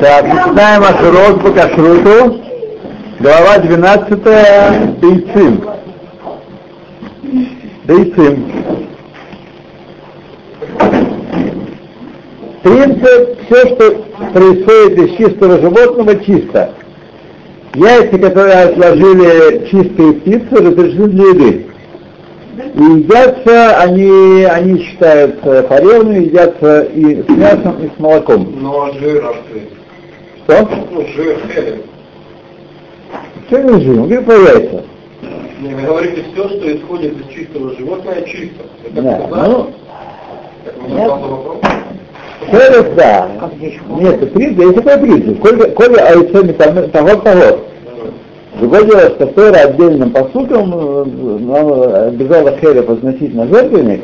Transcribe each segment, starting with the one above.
Так, начинаем наш урок по кашруту. Глава 12 Дейцим. Дейцим. Принцип, все, что происходит из чистого животного, чисто. Яйца, которые отложили чистые птицы, разрешены для еды. И едятся они, они считаются паревными, едятся и с мясом, и с молоком. Но жир открыт. Что? Ну, жир, хелем. Что не про яйца. Не, вы говорите, все, что исходит из чистого животного, чисто. Это Да, ну? Херес, да. Нет, принцип, есть такой принцип. Коли, коли айцами того, того. Другое дело, что Тора отдельным посудом обязала Херев относительно жертвенник.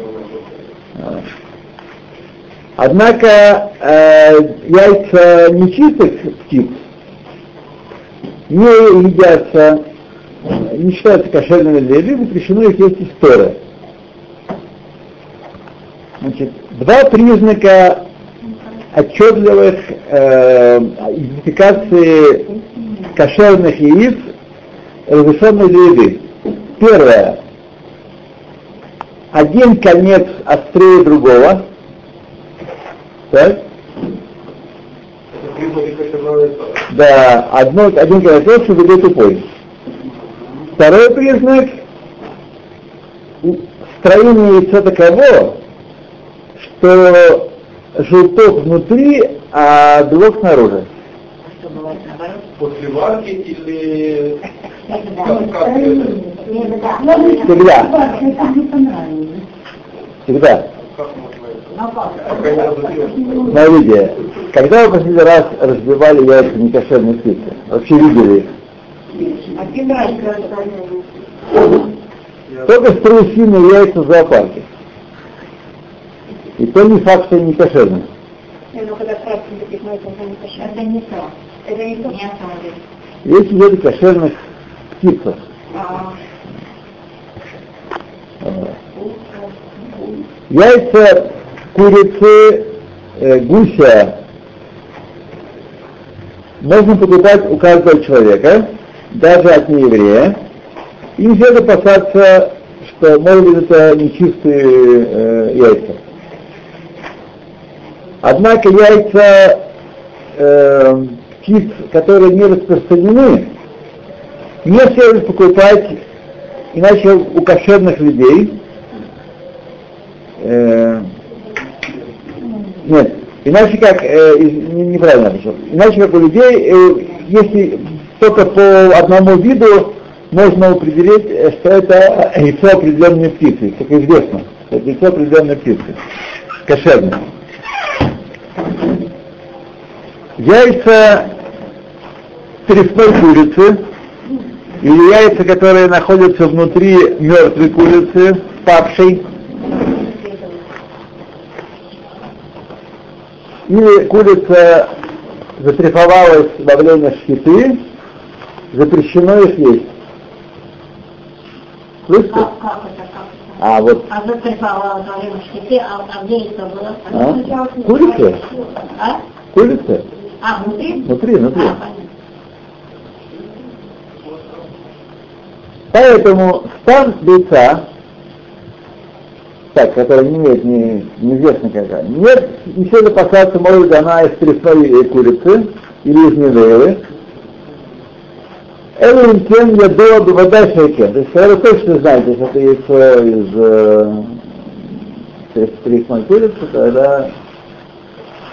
Однако э, яйца нечистых птиц не едятся, не считаются кошерными для еды, запрещено их есть из Торы. Значит, два признака отчетливых э, идентификации кошерных яиц, разрешенных для еды. Первое. Один конец острее другого. Так? Да, одно, один конец лучше, другой тупой. Второй признак строение яйца таково, что желток внутри, а белок снаружи. После варки или... Всегда. Всегда. Смотрите, когда вы последний раз разбивали яйца некошерной птицы? Вообще видели их? Только страусиные яйца в зоопарке. И то не факт, что они не кошерные. Это не то. Это не то. Есть виды кошерных птицах. Яйца курицы, э, гуся можно покупать у каждого человека, даже от нееврея. И не следует опасаться, что, может быть, это нечистые э, яйца. Однако яйца э, птиц, которые не распространены, не следует покупать, иначе у кошерных людей, э, нет, иначе как, э, неправильно написал, иначе как у людей, э, если только по одному виду можно определить, э, что это яйцо определенной птицы, как известно, это яйцо определенной птицы, кошерное. Яйца тресной курицы или яйца, которые находятся внутри мертвой курицы, павшей, или курица затрифовалась во время шхиты, запрещено их есть. Слышите? Как, как это, как? А вот А затрепала во время шхиты, а, а где это было? а? курица, А? курица, А, внутри? внутри, внутри. А, понятно. Поэтому стан яйца, так, который не имеет ни, неизвестно какая, нет, не следует опасаться, может она из тресной курицы или из невейлы. Эллин кен я было бы вода шейкен. То есть, вы точно знаете, что это яйцо из э, трес- тресной курицы, тогда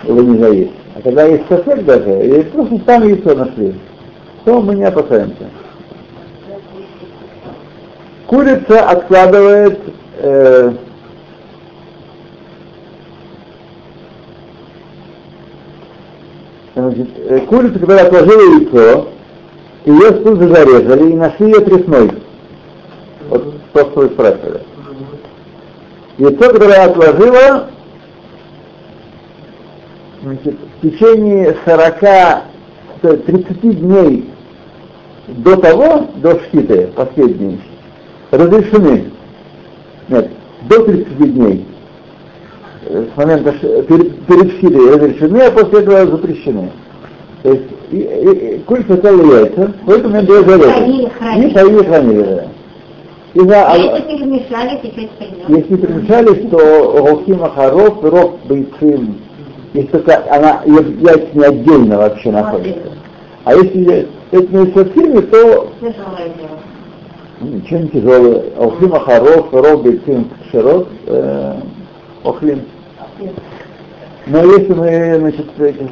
его нельзя есть. А когда есть сосед даже, или просто там яйцо нашли, то мы не опасаемся. Курица откладывает э, значит, э, курица, которая отложила яйцо, ее тут же зарезали и нашли ее тресной. Вот то, что вы спрашивали. Яйцо, которое отложила, значит, в течение 40, то есть 30 дней до того, до шхиты, последней, разрешены. Нет, до 30 дней. С момента перед, перед шхитой разрешены, а после этого запрещены. То есть и, и, и, куль сначала яйца, две зарезы. Хранили, хранили. И хранили, хранили, да. И за, А если перемешали, теперь придет. если перемешали, то Рохим Ахаров, Рох Бейцим, если только она, яйца не отдельно вообще находится. А если это не совсем, то Тяжелое дело. ничего не тяжелое. Охлим Ахаров, Рох Бейцим Широт, э, Охлим. Но если мы, значит,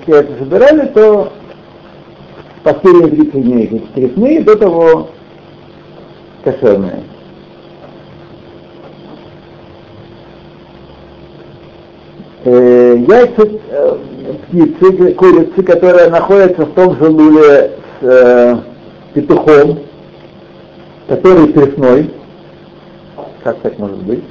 яйца собирали, то последние 30 дней, эти 4 дней, до того кошерные. Э, яйца э, птицы, курицы, которая находится в том же луле с э, петухом, который тресной, как так может быть?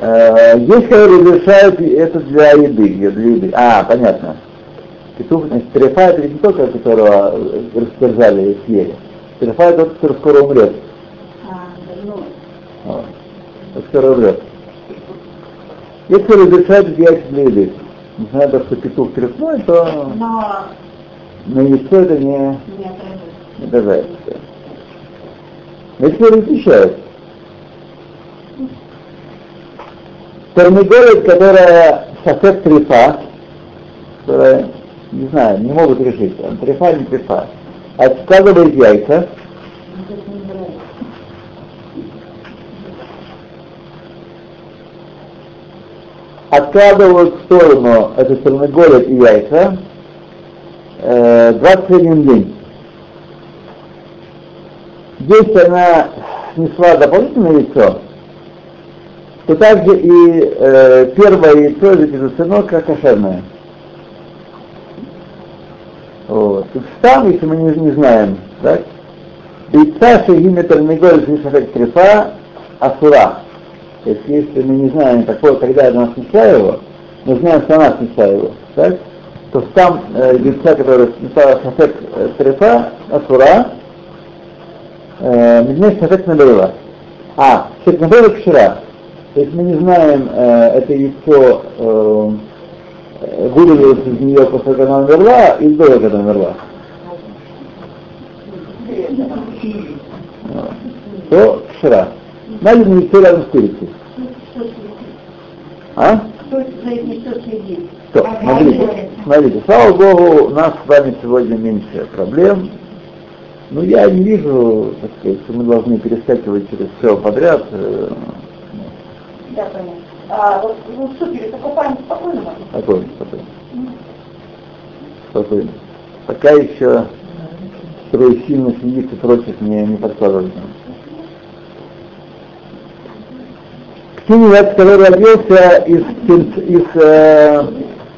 Э, есть, которые разрешают это для еды, для еды. А, понятно. Петух, значит, трефа это ведь не только, которого растерзали и съели. Трефа это тот, который скоро умрет. А, ну, Вот. Тот, скоро умрет. Которые разрешают яйца для еды. Несмотря на то, что петух тресной, то но на яйцо это не, не отражается. не если разрешают. Термиголит, которая сосед трефа, которая, не знаю, не могут решить, он трефа или не трефа, откладывает яйца, откладывают в сторону этот термиголит и яйца. Э, 21 день. Если она снесла дополнительное яйцо, то также и э, первое яйцо записано как кошерное. Вот. Тут там, если мы не, не знаем, так? Яйца шагиме термиголь шишахек трефа асура. То есть если мы не знаем, какое, когда она снесла его, мы знаем, что она снесла его, так? то там э, яйца, которое снесла шахек э, трефа асура, э, мне шахек набрела. А, шахек набрела вчера. То есть мы не знаем, э, это яйцо э, вылилось из нее после того, как она умерла, или до того, как она умерла. То вчера. Найдено яйцо рядом с курицей. А? Кто за это несет следит? То, смотрите, смотрите, слава Богу, у нас с вами сегодня меньше проблем. Но я не вижу, так сказать, что мы должны перескакивать через все подряд. Да, понятно. А вот ну, супере покупаем спокойно можно? Спокойно, спокойно. Спокойно. Пока еще строить сильно следить и прочее не, не подкладывать. Птенец, который родился из, из, э,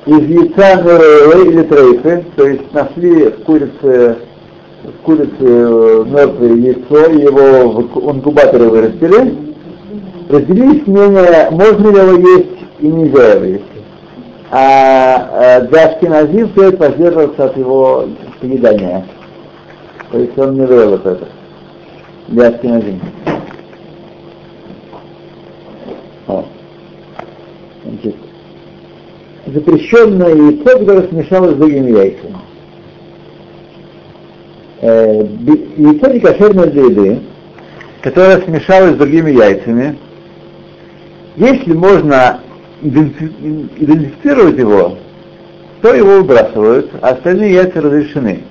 из яйца Нурелы или трейфы, то есть нашли в курице, в курице э, мертвое яйцо, его в инку- инкубаторе вырастили, разделились мнения, можно ли его есть и нельзя его есть. А э, для Ашкеназим стоит воздерживаться от его поедания. То есть он не вел вот это. Для Ашкеназим. Значит, запрещенное яйцо, которое смешалось с другими яйцами. Э, яйцо не кошерное для еды, которое смешалось с другими яйцами, если можно идентифи- идентифицировать его, то его выбрасывают, а остальные яйца разрешены.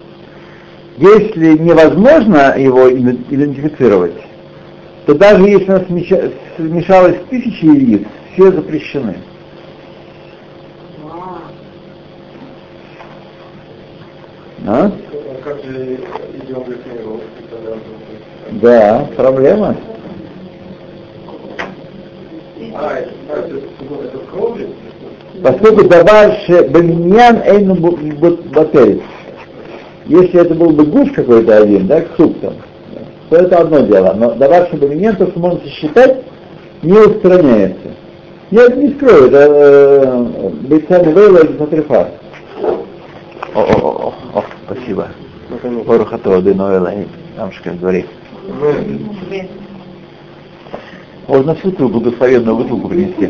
Если невозможно его иде- идентифицировать, то даже если оно смеша- смешалось тысячи яиц, все запрещены. А? А? Да, проблема. А, это, а, это, это в крови? Поскольку добавишь баминьян эйну батель. Если это был бы гуф какой-то один, да, суп там, то это одно дело. Но добавишь баминьян, то, что можно считать, не устраняется. Я это не скрою, это э, Бейцами Вейла и Сатрифар. О, о, о, о, спасибо. Барухатова Деновела и Амшка говорит. Можно святую благословенную бутылку принести.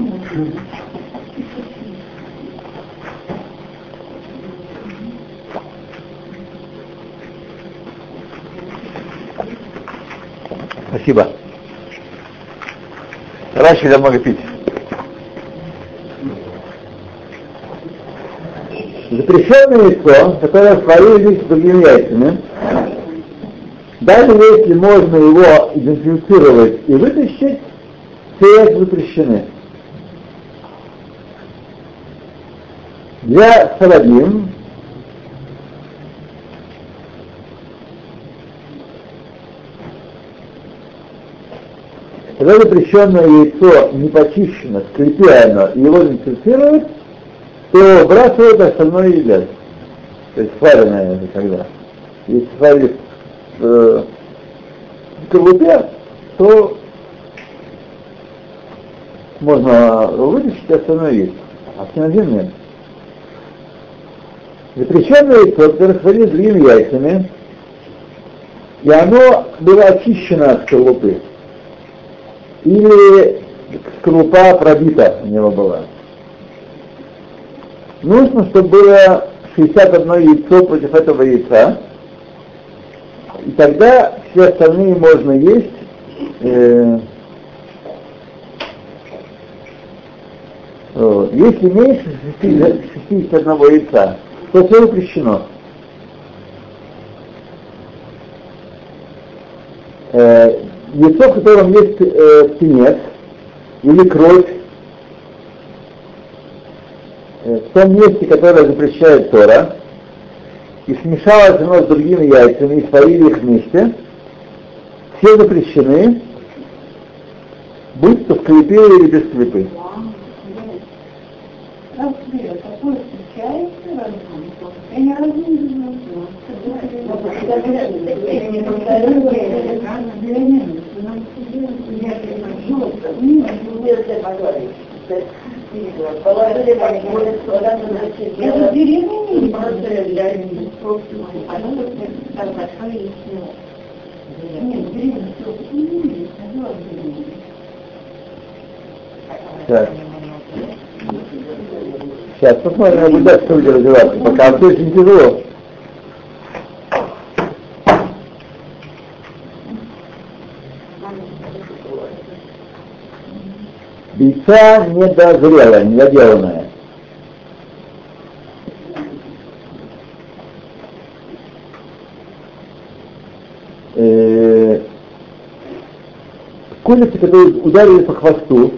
Спасибо. Раньше я много пить. Запрещенное лицо, которое сварились с другими яйцами, даже если можно его идентифицировать и вытащить, все запрещены. Для Сарадим когда запрещенное яйцо не почищено, скрепляно, и его идентифицируют, то выбрасывают, остальное едят. То есть сваренное это когда. Если сварили в э, скорлупе, то можно вытащить, есть. А синозин нет. Запрещенное яйцо, которое сварили другими яйцами, и оно было очищено от скорлупы. Или скорлупа пробита у него была. Нужно, чтобы было 61 яйцо против этого яйца, и тогда все остальные можно есть. Э, вот. Если меньше 61 яйца, то все запрещено. Э, яйцо, в котором есть э, птенец или кровь, э, в том месте, которое запрещает Тора, и смешалось оно с другими яйцами и сварили их вместе, все запрещены, будь то в клепе или без клепы. Я ни разу не знаю. Это деревня не просто для Оно вот там большое яйцо. Нет, деревня не есть, Так. Сейчас посмотрим, дальше все будет развиваться. Пока все очень тяжело. Яйца недозрелое, недоделанное. Э, Курица, которую ударили по хвосту,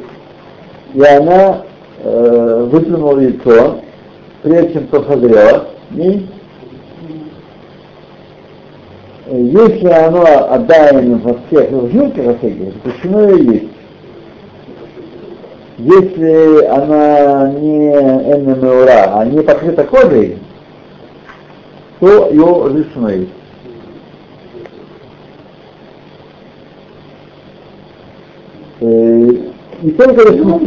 и она э, выплюнула яйцо, прежде чем то созрело, и если оно отдано во всех жилках, во всяких, запрещено ее есть. Если она не эннемеура, а не покрыта кожей, то ее разрешено есть. Э, И только ну,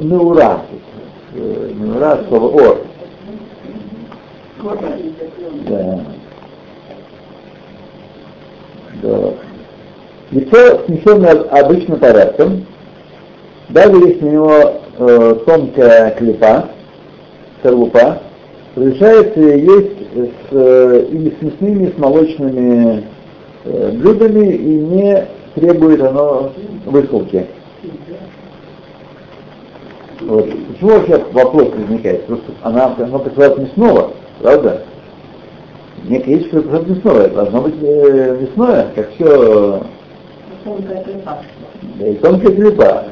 неура, неура слово ор. Да. Да. Яйцо снесенное обычным порядком, даже если у него э, тонкая клепа, скорлупа, разрешается есть с, э, или с мясными, и с молочными э, блюдами и не требует оно высылки. Вот. Почему вообще вопрос возникает? Просто она, она присылает мясного, правда? Мне есть, что это мясное. Должно быть э, мясное, как все... Да, и тонкая клепа.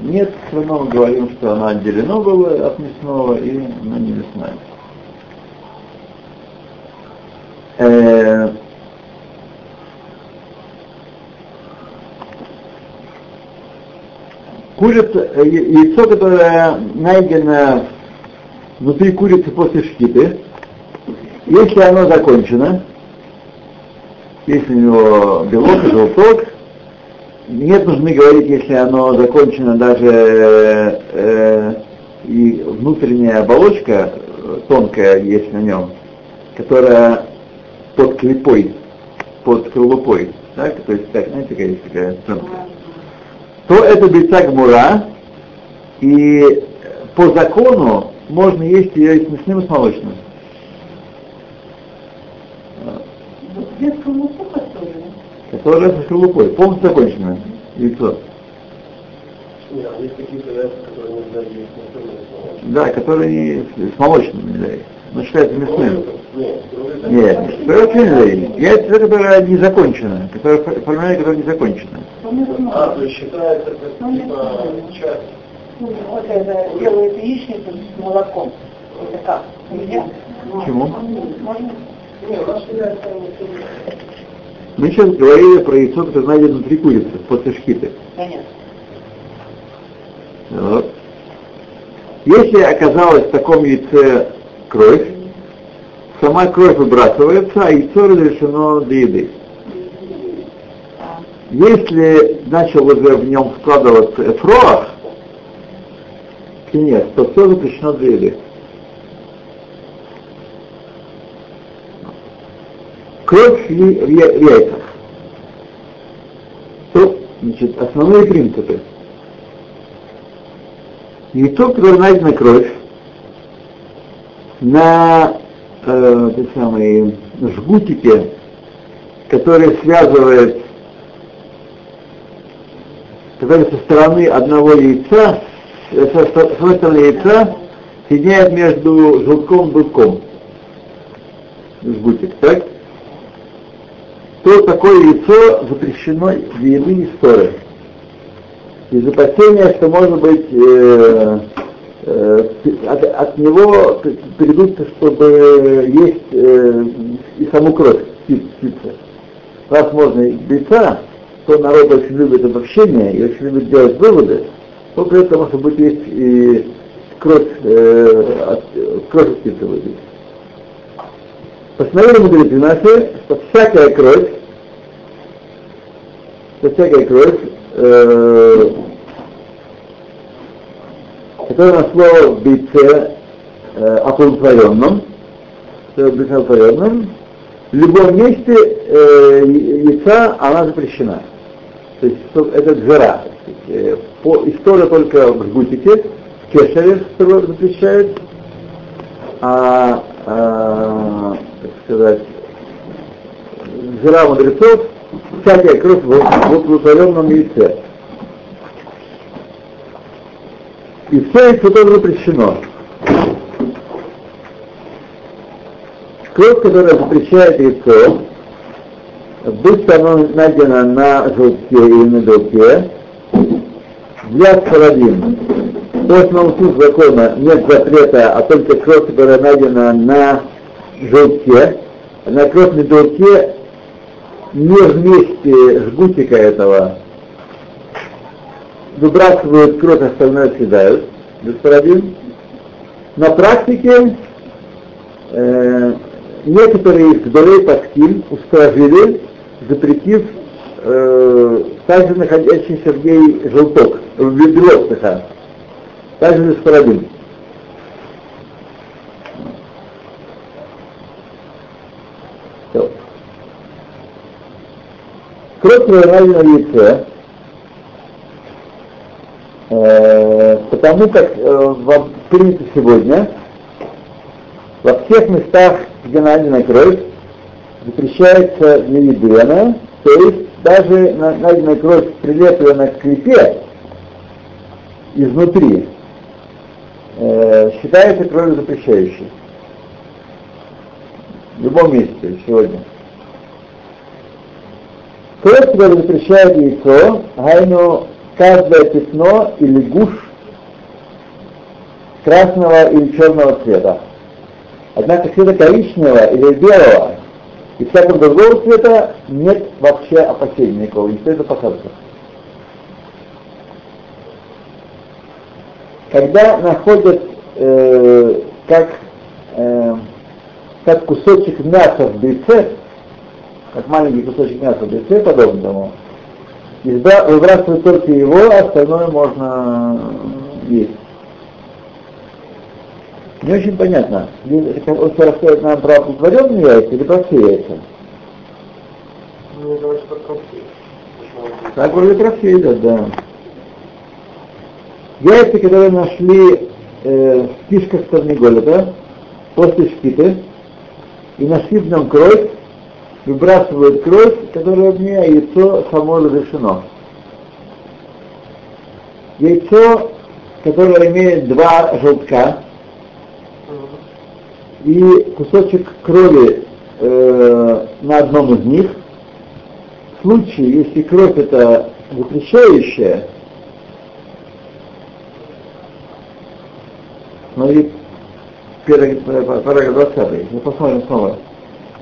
Нет, равно мы говорим, что она отделена была от мясного, и она не мясная. Э, курица, э, яйцо, которое найдено внутри курицы после шкиты, если оно закончено, если у него белок желток, нет нужны говорить, если оно закончено даже э, и внутренняя оболочка э, тонкая есть на нем, которая под клепой, под скорлупой, так, то есть так, знаете, какая есть такая тонкая, то это бейца гмура, и по закону можно есть ее и с мясным, и с молочным. Без со скорлупой, полностью законченное яйцо. Нет, а есть какие-то яйца, которые нельзя есть Да, которые не с молочным нельзя есть. Но считается мясным. Нет, Нет, это вообще нельзя есть. Яйца, которое не закончено, которое формирование, которое не закончено. А, то есть считается как типа часть. Вот это делают яичницу с молоком. Это как? Нельзя? Почему? Можно? Нет, у нас считается Мы сейчас говорили про яйцо, которое найдено внутри курицы, после шкиты. Понятно. Вот. Если оказалась в таком яйце кровь, сама кровь выбрасывается, а яйцо разрешено для еды. Если начал уже в нем складываться эфроах, нет, то все запрещено для еды. Кровь я- в яйцах. То, значит, основные принципы. Яйцо, которое найдена кровь, на э, те самые жгутике, который связывает, который со стороны одного яйца, э, со, со- с одной стороны яйца, соединяет между желтком и белком. Жгутик, так? То такое яйцо запрещено для еды и ссоры. Из опасения, что может быть э, э, от, от него п- перейдут, чтобы есть э, и саму кровь птиц- птицы. Раз можно яйца, то народ очень любит обобщение и очень любит делать выводы, то при этом может быть есть и кровь, э, от, кровь птицы выйдет. Постановили мудрецы наши, что всякая кровь, что всякая кровь, э, которая нашло в яйце э, оплодотворенном, э, оплодотворенном, в любом месте э, яйца она запрещена. То есть это джера. Э, по, история только в жгутике, в кешере что запрещает, а, а, так сказать, жира мудрецов, всякая кровь в, оплодотворенном яйце. И все яйцо тоже запрещено. Кровь, которая запрещает яйцо, то оно найдено на желтке или на белке, для сфарадим. По основному смыслу закона нет запрета, а только кровь, которая найдена на желтке, на кровь на белке не вместе жгутика этого выбрасывают кровь, остальное съедают, без парадин. На практике э, некоторые из Гдолей Паским устражили, запретив э, также находящийся в ней желток, в белок, такая, также без парадин. Кровь яйце, Э, потому как э, принято сегодня во всех местах, где найдена кровь, запрещается она, то есть даже на- найденная кровь прилеплена к крепе изнутри, э, считается кровью запрещающей. В любом месте сегодня. Кровь, которая запрещает яйцо, гайну каждое пятно или гуш красного или черного цвета. Однако цвета коричневого или белого и всякого другого цвета нет вообще опасения никакого, не стоит опасаться. Когда находят э, как, э, как кусочек мяса в бельце, как маленький кусочек мяса в бельце, подобно тому, Изда, выбрасывают только его, а остальное можно есть. Не очень понятно, он нам про оплодотворенные яйца или про все яйца? Мне конфликт. Так вроде про все идет, да. Яйца, которые нашли э, в кишках Тарниголета после шкиты и нашли в нем кровь, выбрасывают кровь, которая в ней, а яйцо само разрешено. Яйцо, которое имеет два желтка, и кусочек крови э, на одном из них, в случае, если кровь это запрещающая, смотри, параграф 20, мы посмотрим снова.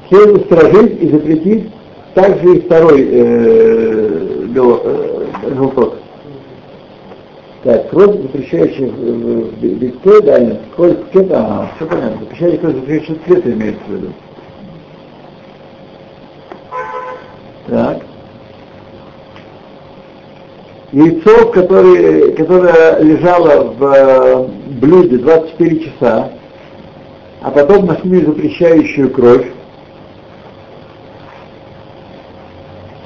Следует сторожить и запретить также и второй э, э, желток. Так, кровь, запрещающая в битке, да, кровь цвета, ага, все понятно, запрещающая кровь, запрещающая цвет имеется в виду. Так. Яйцо, которое, которое лежало в э, блюде 24 часа, а потом нашли запрещающую кровь,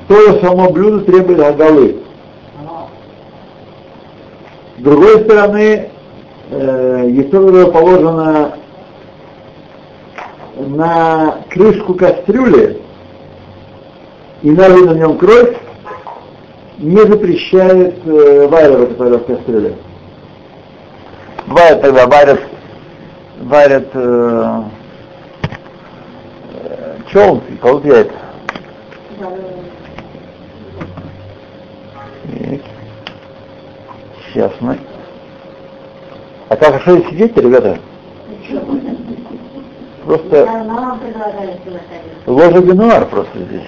то само блюдо требует оголы. С другой стороны, э, яйцо, которое положено на крышку кастрюли и налили на нем кровь, не запрещает э, варево, которое в кастрюле. Бывает тогда варят, варят э, э, кладут яйца. Мы. А как хорошо сидите, ребята? Просто ложа бинуар просто здесь.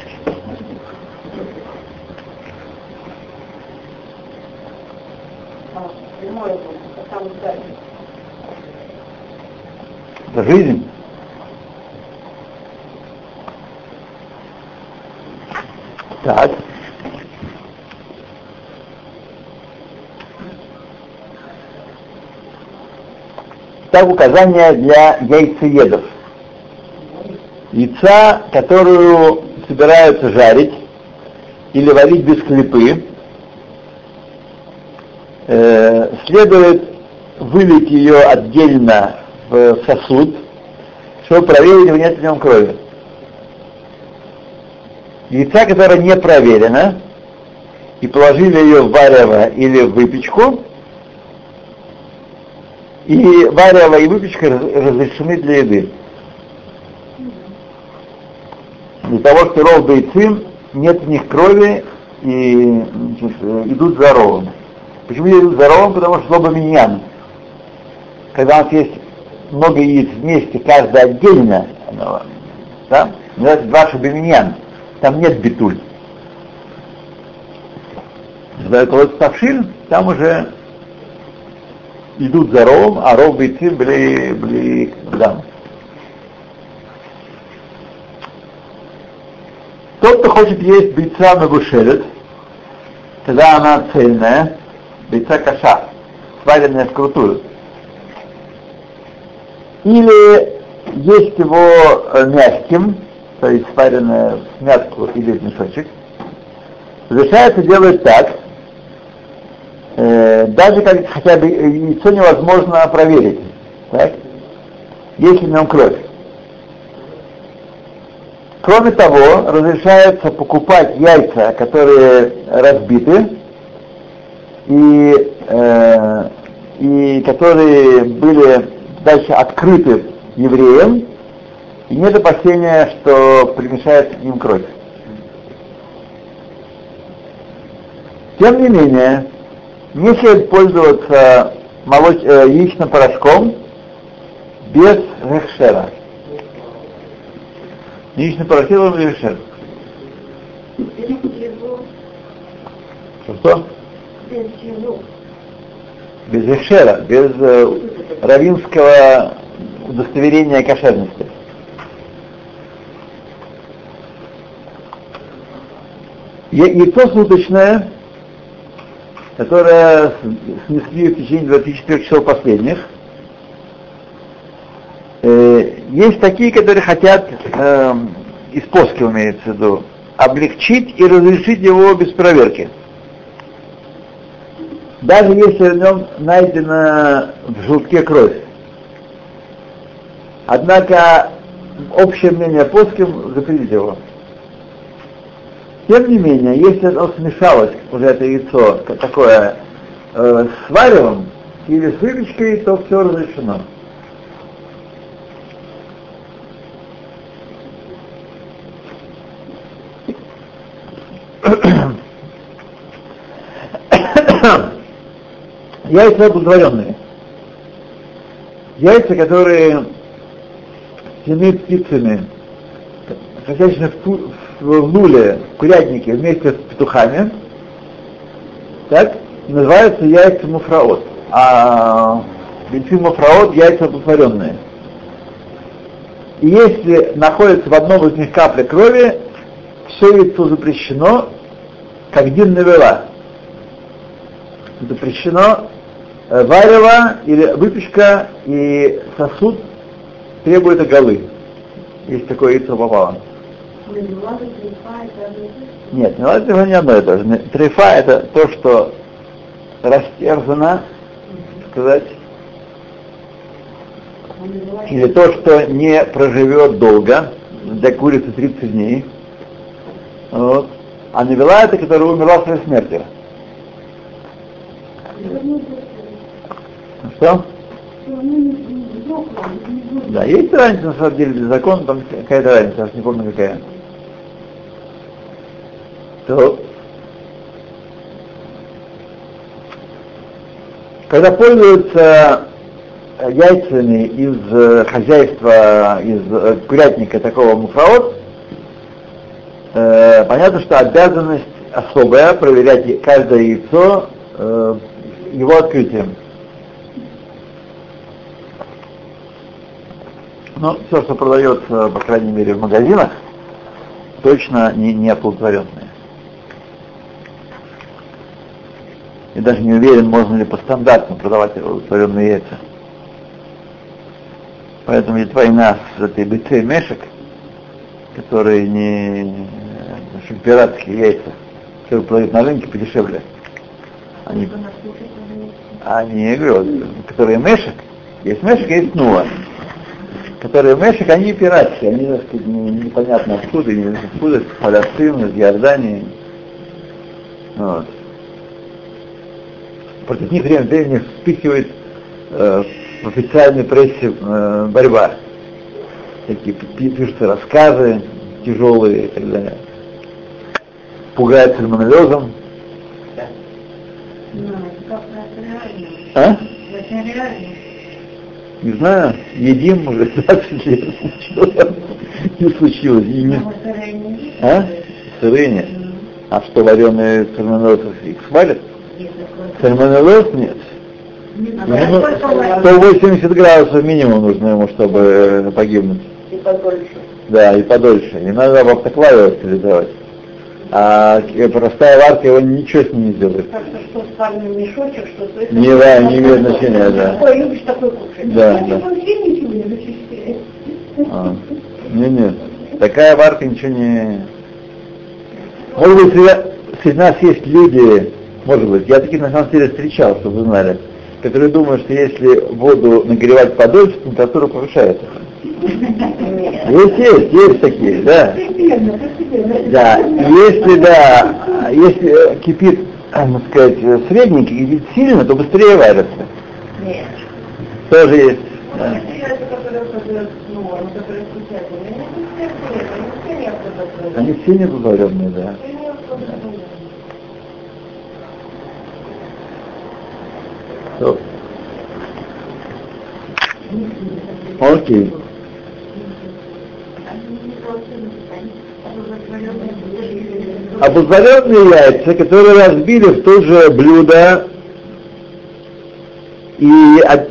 Это жизнь. Так. Так указание для яйцеедов. Яйца, которую собираются жарить или варить без клепы, э, следует вылить ее отдельно в сосуд, чтобы проверить, нет в нем крови. Яйца, которое не проверено, и положили ее в варево или в выпечку, и варево и выпечка разрешены для еды. Для того, что ров яйцин, нет в них крови и значит, идут за ровом. Почему идут за ровом? Потому что лоба миньян. Когда у нас есть много яиц вместе, каждое отдельно, да, называется два шабиминьян, там нет битуль. Когда это тавшиль, там уже идут за ровом, а ров бейцы были, были дам. Тот, кто хочет есть бейца мегушелет, тогда она цельная, бейца каша, сваренная вкрутую. Или есть его мягким, то есть сваренная в мятку или в мешочек, разрешается делать так, э, даже как хотя бы яйцо невозможно проверить, так? если в нем кровь. Кроме того, разрешается покупать яйца, которые разбиты, и, э, и которые были дальше открыты евреям, и нет опасения, что примешается к ним кровь. Тем не менее, не следует пользоваться молоч... э, яичным порошком без рехшера. Яичный порошок без рехшера. Что? Без чего? Без рехшера, без э, равинского удостоверения кошерности. Яйцо суточное, которое снесли в течение 24 часов последних, э, есть такие, которые хотят, э, из поски имеется в виду, облегчить и разрешить его без проверки. Даже если в нем найдена в желтке кровь. Однако общее мнение плоским запретить его. Тем не менее, если оно смешалось, уже это яйцо, такое э, с варевом или с выпечкой, то все разрешено. Яйца оплодотворенные. Яйца, которые стены птицами, хозяйственных в, в луле, в курятнике вместе с петухами, так, называются яйца муфраот. А бенцин муфраот яйца оплодотворенные. И если находится в одном из них капля крови, все яйцо запрещено, как дин навела. Запрещено э, варево или выпечка и сосуд требует оголы. Если такое яйцо попало. Нет, не ладно, не одно и то же. Трефа это то, что растерзано, сказать, или то, что не проживет долго, для курицы 30 дней. Вот. А навела это, которая умерла своей смерти. Что? Да, есть разница на самом деле для закона, там какая-то разница, я не помню какая. То, когда пользуются э, яйцами из э, хозяйства, из э, курятника такого э, понятно, что обязанность особая проверять каждое яйцо его открытием. Но все, что продается, по крайней мере, в магазинах, точно не, не оплодотворенные. И даже не уверен, можно ли по стандарту продавать оплодотворенные яйца. Поэтому есть война с этой быцей мешек, которые не общем, пиратские яйца, которые продают на рынке подешевле. Они, они, я говорю, которые мешек, есть мешек, есть нуа. Которые мешек, они пиратские, они, так сказать, не- непонятно откуда, не откуда, Палестины, из Иордании. Вот. Против них время от времени вспыхивает э, в официальной прессе э, борьба. Такие пи- пишутся рассказы тяжелые и так далее. А? Не знаю, едим уже 20 лет. Не случилось. И не- А? Сырые нет. А что, вареные сальмонеллез их свалят? Сальмонеллез нет. Ему 180 градусов минимум нужно ему, чтобы э, погибнуть. И подольше. Да, и подольше. Не надо в автоклаве стерилизовать. А к- простая варка его ничего с ним не сделает. Что мешочек, что. Не, да, не имеет значения, да. Такой любишь, такой кушать. Да, да. А, не, нет. Такая варка ничего не... Может быть, среди нас есть люди, может быть, я таких на самом деле встречал, чтобы вы знали, которые думают, что если воду нагревать подольше, температура повышается. Есть, есть, есть такие, да. Да, если, да, если э, кипит, так сказать, э, средненький, кипит сильно, то быстрее варится. Нет. Тоже есть. да. Они все не да. Автодотворенные. То. Окей. Обозаренные яйца, которые разбили в то же блюдо и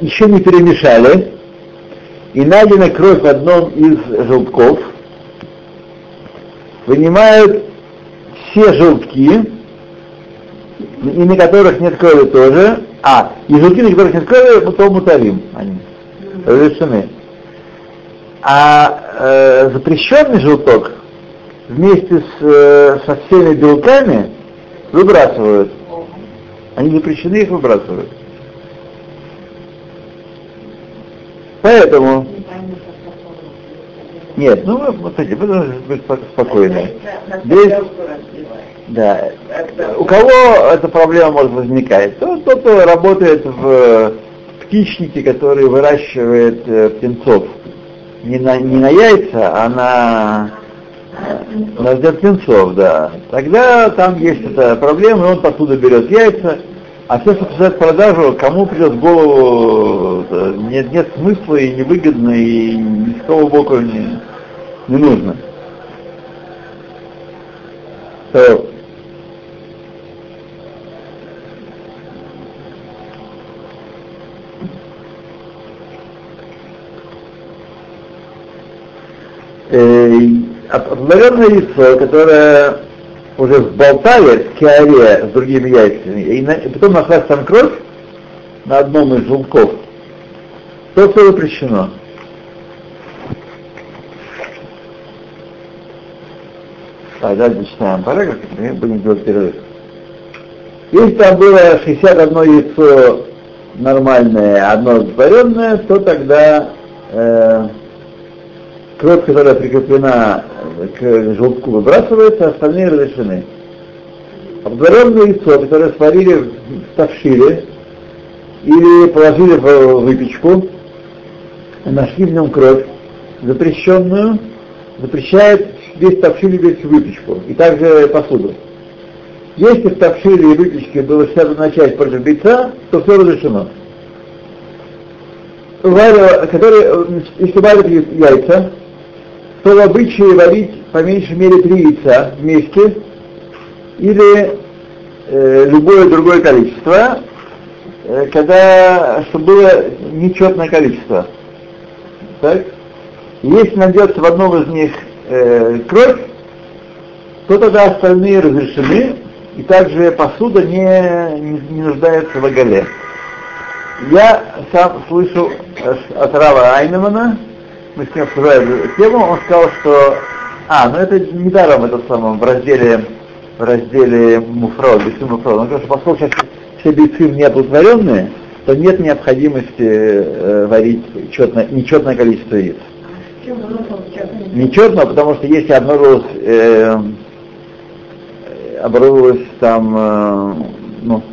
еще не перемешали, и найдена кровь в одном из желтков, вынимают все желтки, и на которых нет крови тоже, а, и желтки, на которых нет крови, потом мутарим они, разрешены. А э, запрещенный желток вместе с, э, со всеми белками выбрасывают. Они запрещены, их выбрасывают. Поэтому Нет, ну, смотрите, вы должны быть спо- спокойны. Здесь, да, у кого эта проблема может возникать? То, тот, кто работает в птичнике, который выращивает э, птенцов. Не на, не на яйца, а на, на для птенцов, да. Тогда там есть эта проблема, и он оттуда берет яйца, а все, что касается продажу, кому придет в голову, э, нет, нет смысла и невыгодно, и ни с какого боку не, не нужно. То, э, обыкновенное яйцо, которое уже сболтали в киаре с другими яйцами, и, на- и потом нашлась там кровь на одном из желтков, то все запрещено. Так, дальше начинаем параграф, мы будем делать перерыв. Если там было 61 яйцо нормальное, одно сотворенное, то тогда э, кровь, которая прикреплена к желтку, выбрасывается, а остальные разрешены. Обговоренное яйцо, которое сварили в тавшире или положили в выпечку, нашли в нем кровь, запрещенную, запрещает весь тавшир и весь выпечку, и также посуду. Если в тавшире и выпечке была 61 часть против яйца, то все разрешено. Варя- которые, если варят яйца, то в варить по меньшей мере три яйца вместе или э, любое другое количество, э, когда, чтобы было нечетное количество. Так? Если найдется в одном из них э, кровь, то тогда остальные разрешены, и также посуда не, не, не нуждается в оголе. Я сам слышу от Рава Айнемана, мы с ним обсуждали тему, он сказал, что... А, ну это недаром это самом в разделе в разделе муфро, бесу муфро. Он говорит, что поскольку сейчас все бейцим неоплодотворенные, то нет необходимости э, варить четное, нечетное количество яиц. Нечетно, потому что если обнаружилось, э, обнаружилось там, э, ну,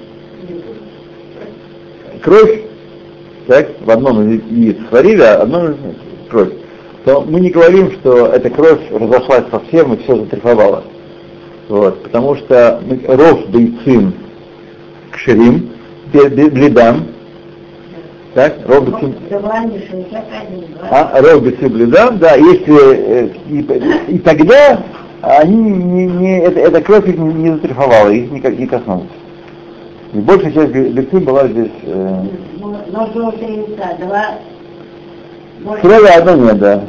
кровь, так, в одном из яиц сварили, а одном из кровь, то мы не говорим, что эта кровь разошлась совсем и все затрифовало. Вот, потому что мы, ров бейцин к ширим, бледам, так, ров бейцин, а, ров бейцин бледам, да, если, э, и, и тогда они не, не, это, эта кровь их не, не затрифовала, их никак не коснулась. И большая часть бейцин была здесь... Э, Но желтые яйца, два... Крови одно нет, да.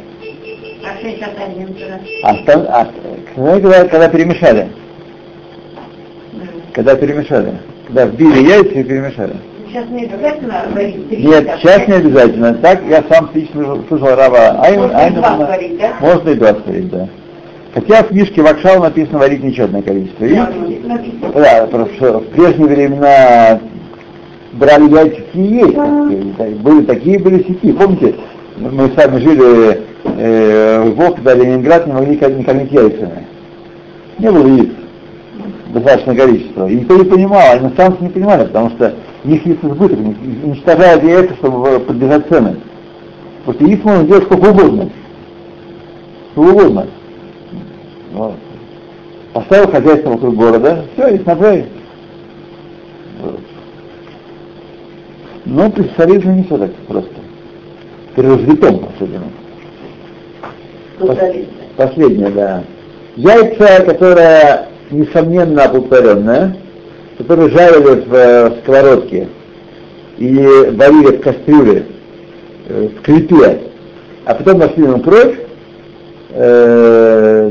А 61 туда. А, а, когда, когда перемешали. Когда перемешали. Когда вбили яйца и перемешали. Сейчас не обязательно варить три Нет, яйца, сейчас не обязательно. Так я сам лично слышал Рава Айн, Можно и два сварить, да? Можно и два сварить, да. Хотя в книжке Вакшал написано варить нечетное количество. И- Написано. да, потому что в прежние времена брали яйца сказать. Так, Были такие, были сети. Помните, мы сами жили э, в Львов, когда Ленинград не могли кормить яйцами. Не было яиц достаточное количество. И никто не понимал, иностранцы не понимали, потому что них есть избыток, они уничтожают яйца, чтобы поддержать цены. Потому что яиц можно делать сколько угодно. Сколько угодно. Вот. Поставил хозяйство вокруг города, все, и снабжай. Вот. Но при царизме не все так просто. При развитом особенно. Социалисты. Последнее, да. Яйца, которое несомненно оплодотворенное, которые жарили в э, сковородке и варили в кастрюле, э, в клепе, а потом нашли на кровь, э,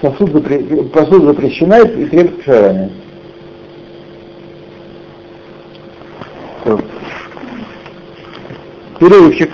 сосуд, запре- посуда запрещена и требует кширования. Всё. Перерывчик.